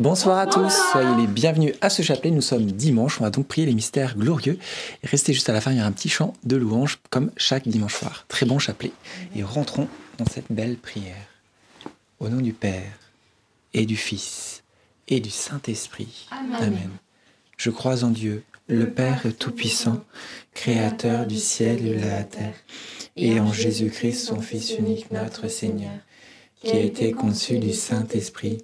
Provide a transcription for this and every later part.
Bonsoir à tous, soyez les bienvenus à ce chapelet. Nous sommes dimanche, on va donc prier les mystères glorieux. Et restez juste à la fin, il y aura un petit chant de louange comme chaque dimanche soir. Très bon chapelet. Et rentrons dans cette belle prière. Au nom du Père et du Fils et du Saint-Esprit. Amen. Je crois en Dieu, le Père Tout-Puissant, Créateur du ciel et de la terre, et en Jésus-Christ, son Fils unique, notre Seigneur qui a été conçu du Saint-Esprit,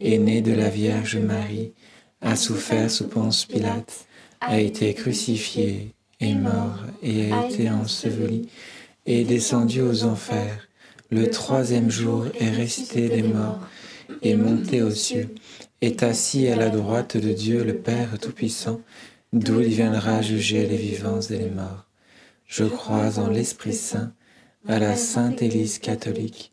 est né de la Vierge Marie, a souffert sous Ponce Pilate, a été crucifié, est mort et a été enseveli, est descendu aux enfers. Le troisième jour est resté des morts, est monté aux cieux, est assis à la droite de Dieu le Père Tout-Puissant, d'où il viendra juger les vivants et les morts. Je crois en l'Esprit Saint, à la Sainte Église catholique,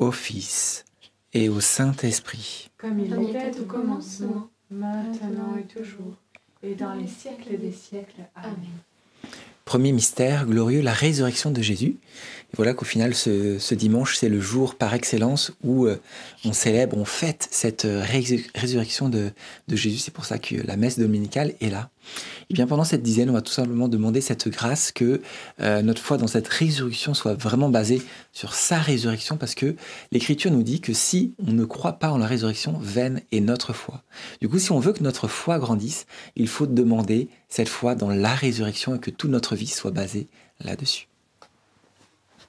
au Fils et au Saint-Esprit. Comme il était au commencement, maintenant et toujours, et dans les siècles des siècles. Amen. Premier mystère glorieux, la résurrection de Jésus. Voilà qu'au final, ce, dimanche, c'est le jour par excellence où euh, on célèbre, on fête cette euh, résurrection de, Jésus. C'est pour ça que la messe dominicale est là. Et bien pendant cette dizaine, on va tout simplement demander cette grâce que euh, notre foi dans cette résurrection soit vraiment basée sur sa résurrection, parce que l'Écriture nous dit que si on ne croit pas en la résurrection, vaine est notre foi. Du coup, si on veut que notre foi grandisse, il faut demander cette foi dans la résurrection et que toute notre vie soit basée là-dessus.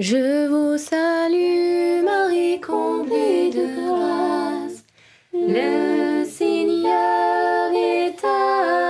Je vous salue Marie, comblée de grâce. Le Seigneur est avec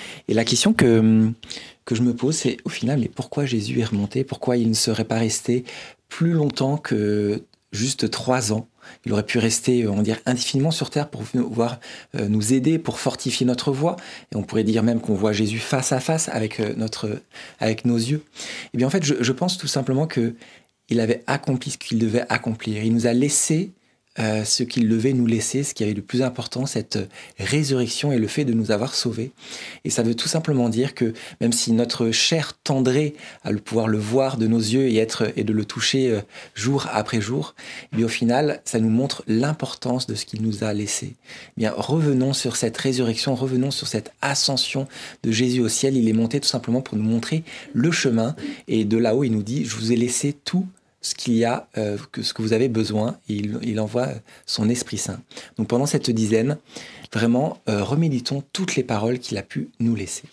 Et la question que, que je me pose, c'est au final, mais pourquoi Jésus est remonté? Pourquoi il ne serait pas resté plus longtemps que juste trois ans? Il aurait pu rester, on va dire, indéfiniment sur terre pour pouvoir euh, nous aider, pour fortifier notre voix. Et on pourrait dire même qu'on voit Jésus face à face avec, euh, notre, avec nos yeux. Et bien en fait, je, je pense tout simplement que il avait accompli ce qu'il devait accomplir. Il nous a laissé euh, ce qu'il devait nous laisser, ce qui avait le plus important, cette résurrection et le fait de nous avoir sauvés. Et ça veut tout simplement dire que même si notre chair tendrait à le pouvoir le voir de nos yeux et être et de le toucher euh, jour après jour, eh bien au final, ça nous montre l'importance de ce qu'il nous a laissé. Eh bien revenons sur cette résurrection, revenons sur cette ascension de Jésus au ciel. Il est monté tout simplement pour nous montrer le chemin et de là-haut, il nous dit je vous ai laissé tout ce qu'il y a, euh, que ce que vous avez besoin, et il, il envoie son Esprit Saint. Donc pendant cette dizaine, vraiment, euh, reméditons toutes les paroles qu'il a pu nous laisser.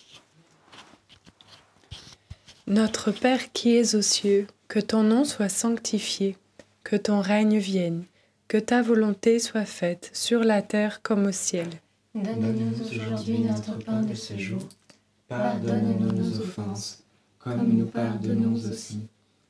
Notre Père qui es aux cieux, que ton nom soit sanctifié, que ton règne vienne, que ta volonté soit faite sur la terre comme au ciel. Donne-nous aujourd'hui notre pain de ce jour. Pardonne-nous nos offenses, comme nous pardonnons aussi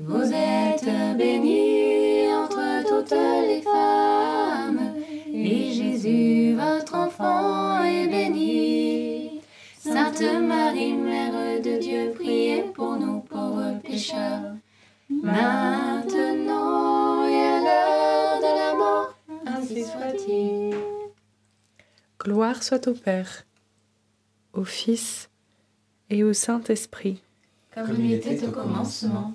Vous êtes bénie entre toutes les femmes, et Jésus, votre enfant, est béni. Sainte Marie, Mère de Dieu, priez pour nous pauvres pécheurs, maintenant et à l'heure de la mort, ainsi soit-il. Gloire soit au Père, au Fils et au Saint-Esprit. comme il était au commencement,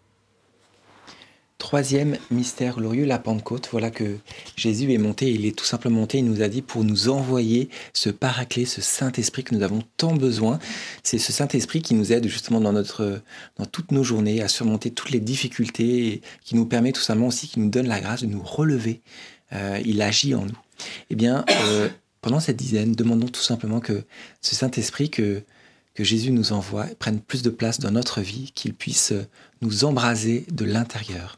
Troisième mystère glorieux, la Pentecôte. Voilà que Jésus est monté, il est tout simplement monté, il nous a dit pour nous envoyer ce paraclet, ce Saint-Esprit que nous avons tant besoin. C'est ce Saint-Esprit qui nous aide justement dans, notre, dans toutes nos journées à surmonter toutes les difficultés, qui nous permet tout simplement aussi, qui nous donne la grâce de nous relever. Euh, il agit en nous. Eh bien, euh, pendant cette dizaine, demandons tout simplement que ce Saint-Esprit que, que Jésus nous envoie prenne plus de place dans notre vie, qu'il puisse nous embraser de l'intérieur.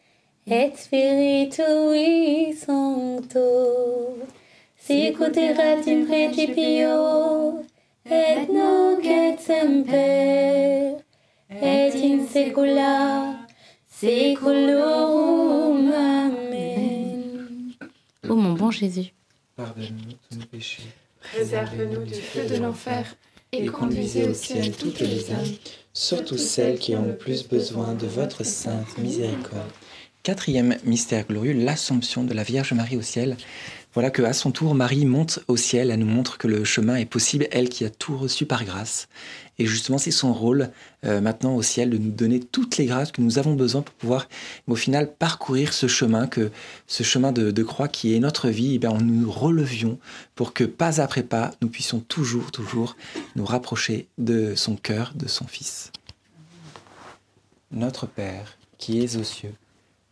et Spiritui Sancto sicut erat in principio et nunc et semper et in saecula saeculorum. Amen. Ô mon bon Jésus, Pardonne-nous tous nos péchés. Préserve-nous du feu de l'enfer et conduisez au ciel toutes les âmes, surtout celles qui ont le plus besoin de votre sainte miséricorde. Quatrième mystère glorieux, l'Assomption de la Vierge Marie au ciel. Voilà que à son tour, Marie monte au ciel, elle nous montre que le chemin est possible, elle qui a tout reçu par grâce. Et justement, c'est son rôle euh, maintenant au ciel de nous donner toutes les grâces que nous avons besoin pour pouvoir, au final, parcourir ce chemin, que ce chemin de, de croix qui est notre vie, et bien, nous nous relevions pour que pas après pas, nous puissions toujours, toujours nous rapprocher de son cœur, de son Fils. Notre Père, qui es aux cieux,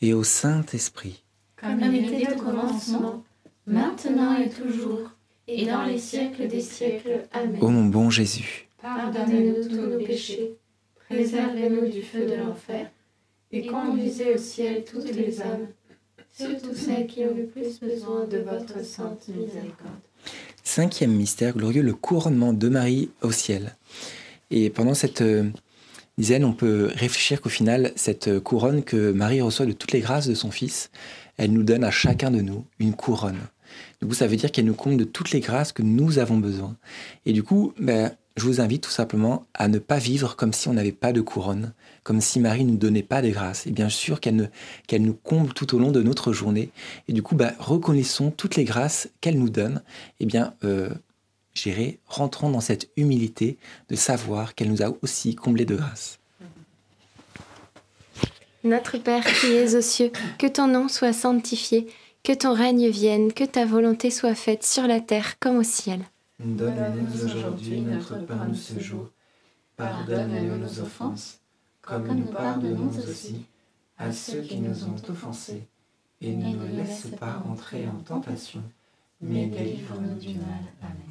et au Saint-Esprit. Comme il était au commencement, maintenant et toujours, et dans les siècles des siècles. Amen. Ô mon bon Jésus, Pardonnez-nous tous nos péchés, préservez-nous du feu de l'enfer, et conduisez au ciel toutes les âmes, surtout celles qui ont le plus besoin de votre sainte miséricorde. cinquième mystère glorieux, le couronnement de Marie au ciel. Et pendant cette euh, on peut réfléchir qu'au final, cette euh, couronne que Marie reçoit de toutes les grâces de son Fils, elle nous donne à chacun de nous une couronne. Du coup, ça veut dire qu'elle nous comble de toutes les grâces que nous avons besoin. Et du coup, ben, je vous invite tout simplement à ne pas vivre comme si on n'avait pas de couronne, comme si Marie ne nous donnait pas des grâces. Et bien sûr qu'elle nous comble tout au long de notre journée. Et du coup, ben, reconnaissons toutes les grâces qu'elle nous donne. Et bien, euh, dirais, rentrons dans cette humilité de savoir qu'elle nous a aussi comblés de grâce. Notre Père qui es aux cieux, que ton nom soit sanctifié, que ton règne vienne, que ta volonté soit faite sur la terre comme au ciel. Donne-nous aujourd'hui notre pain de ce jour. Pardonne-nous nos offenses, comme nous pardonnons aussi à ceux qui nous ont offensés. Et ne nous laisse pas entrer en tentation, mais délivre-nous du mal. Amen.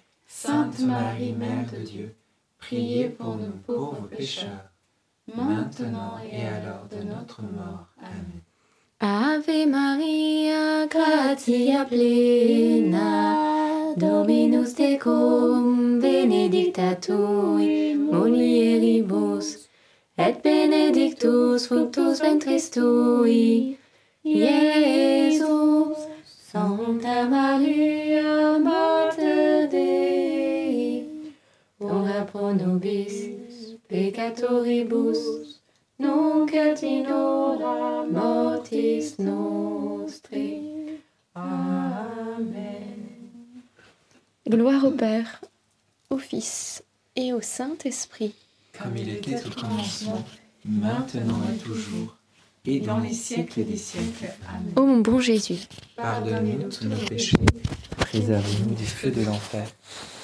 Sainte Marie, Mère de Dieu, priez pour nous pauvres pécheurs, maintenant et à l'heure de notre mort. Amen. Ave Maria, gratia plena, Dominus tecum, benedicta tui, mulieribus, et benedictus fructus ventris tui, Iesus. Sancta Maria, Mater pro nobis peccatoribus, nunc et in hora mortis nostri. Amen. Gloire au Père, au Fils et au Saint-Esprit. Comme il était au commencement, maintenant et toujours, et dans les siècles des siècles. Amen. Ô mon bon Jésus, Pardonne-nous tous nos péchés, préservez-nous du feu de l'enfer,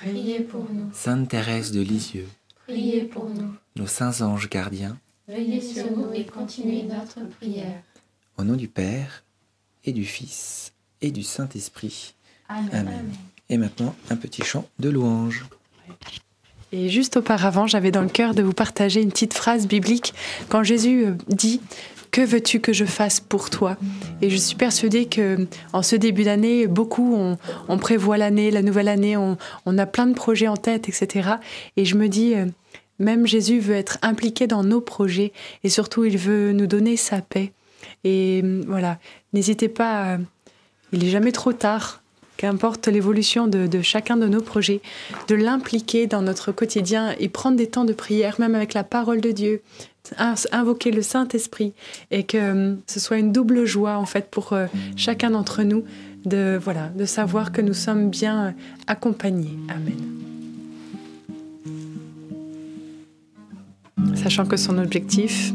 Priez pour nous. Sainte Thérèse de Lisieux, Priez pour nous. nos saints anges gardiens, Veillez sur nous et continuez notre prière. au nom du Père et du Fils et du Saint-Esprit. Amen. Amen. Et maintenant, un petit chant de louange. Et juste auparavant, j'avais dans le cœur de vous partager une petite phrase biblique quand Jésus euh, dit Que veux-tu que je fasse pour toi Et je suis persuadée que en ce début d'année, beaucoup on, prévoit l'année, la nouvelle année, on, a plein de projets en tête, etc. Et je me dis euh, même Jésus veut être impliqué dans nos projets et surtout il veut nous donner sa paix. Et euh, voilà, n'hésitez pas, à- il n'est jamais trop tard. Qu'importe l'évolution de, de chacun de nos projets, de l'impliquer dans notre quotidien et prendre des temps de prière, même avec la parole de Dieu, invoquer le Saint-Esprit et que euh, ce soit une double joie en fait pour euh, chacun d'entre nous de voilà de savoir que nous sommes bien euh, accompagnés. Amen. Sachant que son objectif,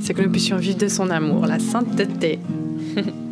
c'est que nous puissions vivre de son amour, la sainteté.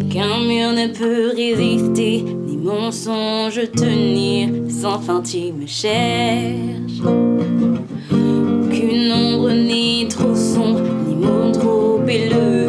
Aucun mur ne peut résister, ni mensonge tenir, sans fin tu me cherches. Aucune ombre n'est trop sombre, ni mon trop élevé.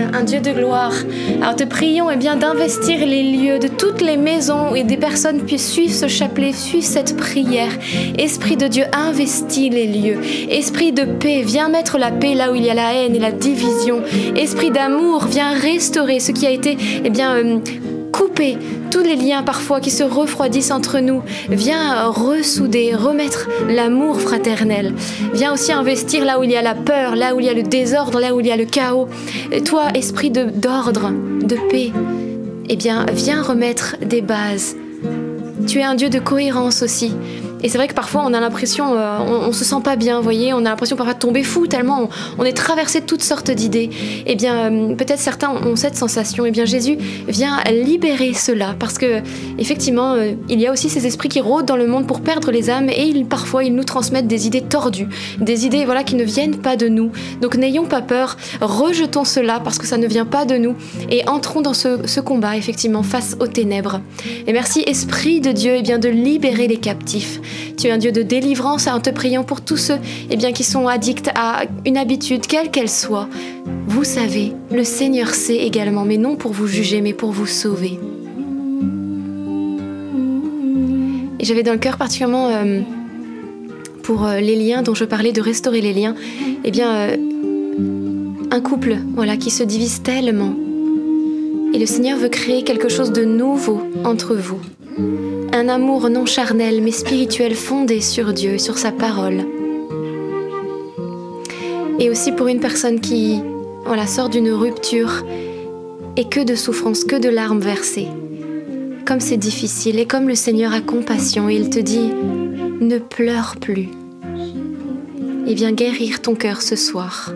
Un Dieu de gloire. Alors te prions eh bien d'investir les lieux de toutes les maisons et des personnes puissent suivre ce chapelet, suivre cette prière. Esprit de Dieu, investis les lieux. Esprit de paix, viens mettre la paix là où il y a la haine et la division. Esprit d'amour, viens restaurer ce qui a été eh bien euh, tous les liens parfois qui se refroidissent entre nous. Viens ressouder, remettre l'amour fraternel. Viens aussi investir là où il y a la peur, là où il y a le désordre, là où il y a le chaos. Toi, esprit de- d'ordre, de, paix, eh bien, viens remettre des bases. Tu es un Dieu de cohérence aussi. Et c'est vrai que parfois on a l'impression, euh, on, on se sent pas bien, vous voyez, on a l'impression parfois de tomber fou tellement on, est traversé de toutes sortes d'idées. Eh bien, euh, peut-être certains ont cette sensation. Eh bien, Jésus vient libérer cela parce que effectivement, euh, il y a aussi ces esprits qui rôdent dans le monde pour perdre les âmes et parfois ils nous transmettent des idées tordues, des idées voilà qui ne viennent pas de nous. Donc n'ayons pas peur, rejetons cela parce que ça ne vient pas de nous et entrons dans ce combat effectivement face aux ténèbres. Et merci Esprit de Dieu eh bien de libérer les captifs. Tu es un Dieu de délivrance en te priant pour tous ceux eh bien, qui sont addicts à une habitude, quelle qu'elle soit. Vous savez, le Seigneur sait également, mais non pour vous juger, mais pour vous sauver. Et j'avais dans le cœur particulièrement euh, pour euh, les liens dont je parlais, de restaurer les liens, eh bien, euh, un couple voilà, qui se divise tellement. Et le Seigneur veut créer quelque chose de nouveau entre vous. Un amour non charnel mais spirituel fondé sur Dieu, sur sa parole. Et aussi pour une personne qui voilà, sort d'une rupture et que de souffrance, que de larmes versées. Comme c'est difficile et comme le Seigneur a compassion et il te dit ne pleure plus. Il vient guérir ton cœur ce soir.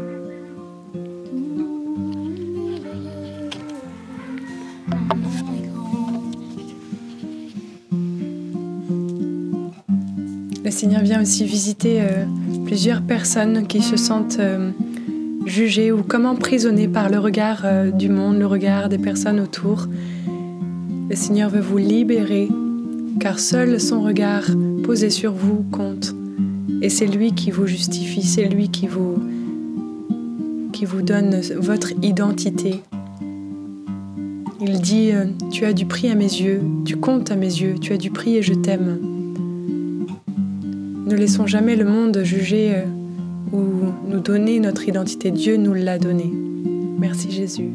Le Seigneur vient aussi visiter euh, plusieurs personnes qui se sentent euh, jugées ou comme emprisonnées par le regard euh, du monde, le regard des personnes autour. Le Seigneur veut vous libérer car seul son regard posé sur vous compte. Et c'est lui qui vous justifie, c'est lui qui vous, qui vous donne votre identité. Il dit, tu as du prix à mes yeux, tu comptes à mes yeux, tu as du prix et je t'aime. Ne laissons jamais le monde juger euh, ou nous donner notre identité. Dieu nous l'a donnée. Merci Jésus.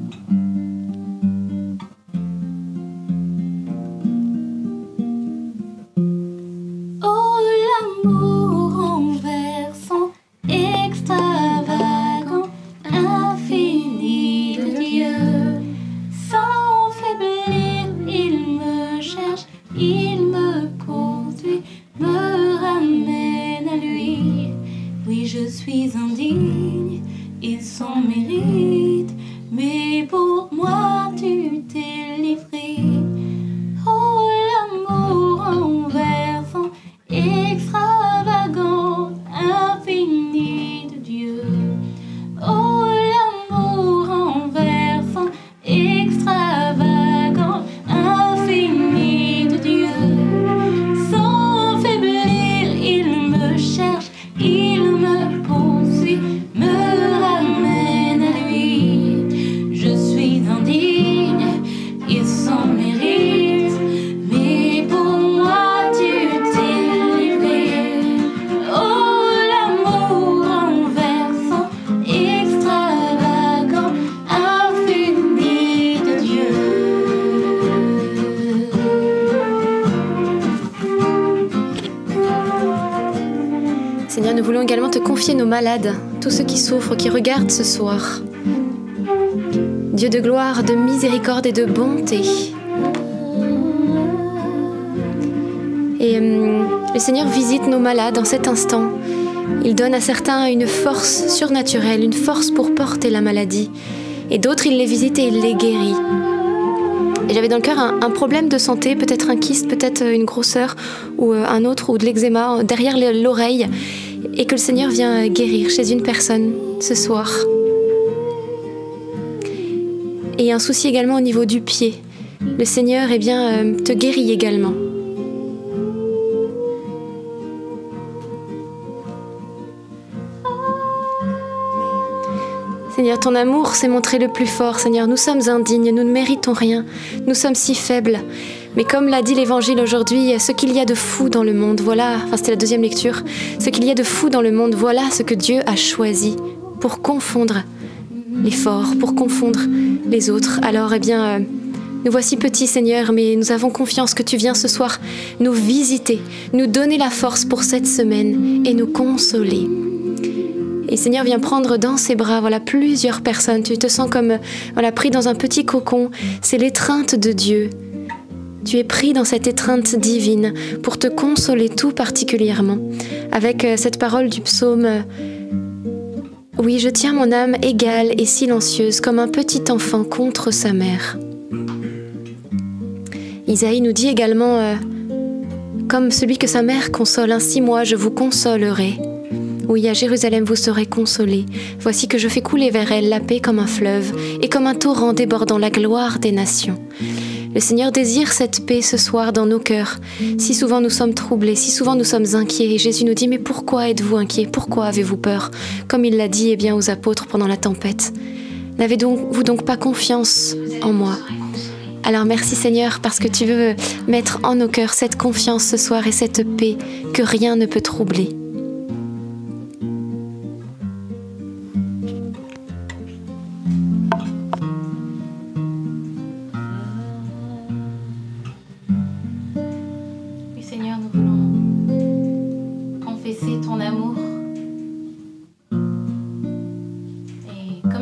Nos malades, tous ceux qui souffrent, qui regardent ce soir. Dieu de gloire, de miséricorde et de bonté. Et euh, le Seigneur visite nos malades en cet instant. Il donne à certains une force surnaturelle, une force pour porter la maladie. Et d'autres, il les visite et il les guérit. Et j'avais dans le cœur un, un, problème de santé, peut-être un kyste, peut-être une grosseur ou euh, un autre, ou de l'eczéma derrière l'oreille et que le Seigneur vient guérir chez une personne ce soir. Et un souci également au niveau du pied. Le Seigneur eh bien, euh, te guérit également. Seigneur, ton amour s'est montré le plus fort. Seigneur, nous sommes indignes, nous ne méritons rien, nous sommes si faibles. Mais comme l'a dit l'Évangile aujourd'hui, ce qu'il y a de fou dans le monde, voilà, enfin c'était la deuxième lecture, ce qu'il y a de fou dans le monde, voilà ce que Dieu a choisi pour confondre les forts, pour confondre les autres. Alors, eh bien, euh, nous voici petits, Seigneur, mais nous avons confiance que tu viens ce soir nous visiter, nous donner la force pour cette semaine et nous consoler. Et Seigneur vient prendre dans ses bras, voilà, plusieurs personnes. Tu te sens comme, voilà, pris dans un petit cocon. C'est l'étreinte de Dieu tu es pris dans cette étreinte divine pour te consoler tout particulièrement avec euh, cette parole du psaume Oui, je tiens mon âme égale et silencieuse comme un petit enfant contre sa mère. Isaïe nous dit également euh, Comme celui que sa mère console, ainsi moi je vous consolerai. Oui, à Jérusalem vous serez consolés. Voici que je fais couler vers elle la paix comme un fleuve et comme un torrent débordant la gloire des nations. Le Seigneur désire cette paix ce soir dans nos cœurs. Si souvent nous sommes troublés, si souvent nous sommes inquiets, et Jésus nous dit Mais pourquoi êtes-vous inquiets? Pourquoi avez-vous peur? Comme il l'a dit eh bien, aux apôtres pendant la tempête. N'avez-vous donc pas confiance en moi? Alors merci Seigneur parce que tu veux mettre en nos cœurs cette confiance ce soir et cette paix que rien ne peut troubler.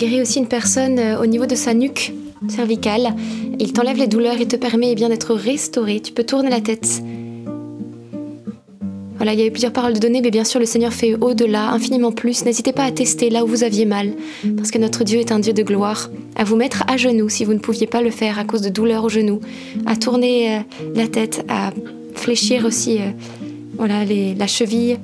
guérit aussi une personne euh, au niveau de sa nuque cervicale. Il t'enlève les douleurs et te permet eh bien d'être restauré. Tu peux tourner la tête. Voilà, il y a eu plusieurs paroles de données, mais bien sûr, le Seigneur fait au-delà, infiniment plus. N'hésitez pas à tester là où vous aviez mal, parce que notre Dieu est un Dieu de gloire. À vous mettre à genoux si vous ne pouviez pas le faire à cause de douleurs au genou. À tourner euh, la tête, à fléchir aussi euh, voilà, les- la cheville.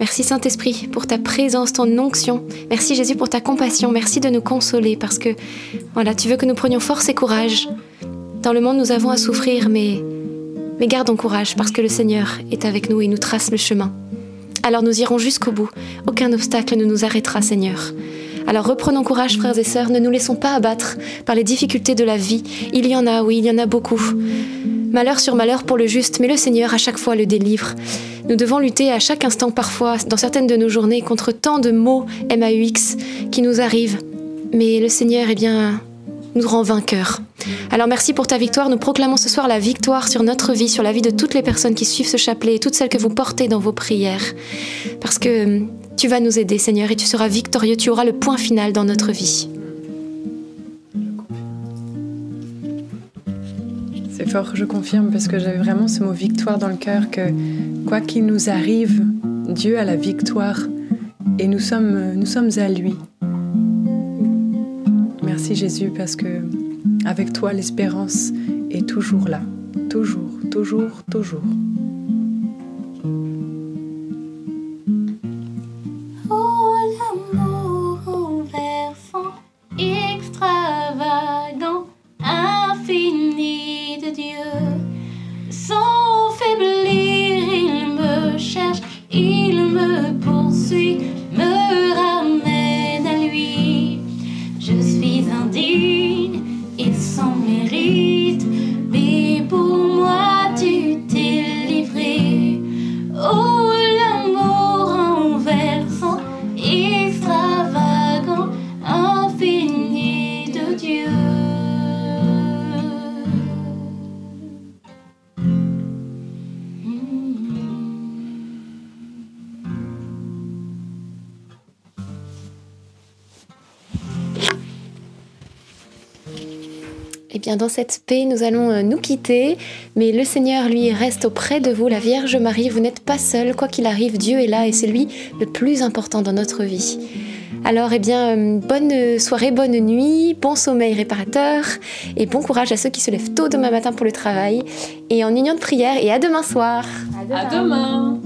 Merci Saint-Esprit pour ta présence, ton onction. Merci Jésus pour ta compassion. Merci de nous consoler parce que voilà, tu veux que nous prenions force et courage. Dans le monde, nous avons à souffrir, mais, mais gardons courage parce que le Seigneur est avec nous et nous trace le chemin. Alors nous irons jusqu'au bout. Aucun obstacle ne nous arrêtera, Seigneur. Alors reprenons courage, frères et sœurs. Ne nous laissons pas abattre par les difficultés de la vie. Il y en a, oui, il y en a beaucoup. Malheur sur malheur pour le juste, mais le Seigneur à chaque fois le délivre. Nous devons lutter à chaque instant, parfois, dans certaines de nos journées, contre tant de mots MAUX qui nous arrivent. Mais le Seigneur, eh bien, nous rend vainqueurs. Alors merci pour ta victoire. Nous proclamons ce soir la victoire sur notre vie, sur la vie de toutes les personnes qui suivent ce chapelet et toutes celles que vous portez dans vos prières. Parce que tu vas nous aider, Seigneur, et tu seras victorieux. Tu auras le point final dans notre vie. C'est fort, je confirme, parce que j'avais vraiment ce mot victoire dans le cœur, que quoi qu'il nous arrive, Dieu a la victoire et nous sommes, nous sommes à lui. Merci Jésus, parce que avec toi, l'espérance est toujours là. Toujours, toujours, toujours. Dans cette paix, nous allons euh, nous quitter, mais le Seigneur, lui, reste auprès de vous, la Vierge Marie. Vous n'êtes pas seul, quoi qu'il arrive, Dieu est là et c'est lui le plus important dans notre vie. Alors, eh bien, euh, bonne soirée, bonne nuit, bon sommeil réparateur et bon courage à ceux qui se lèvent tôt demain matin pour le travail et en union de prière et à demain soir. À demain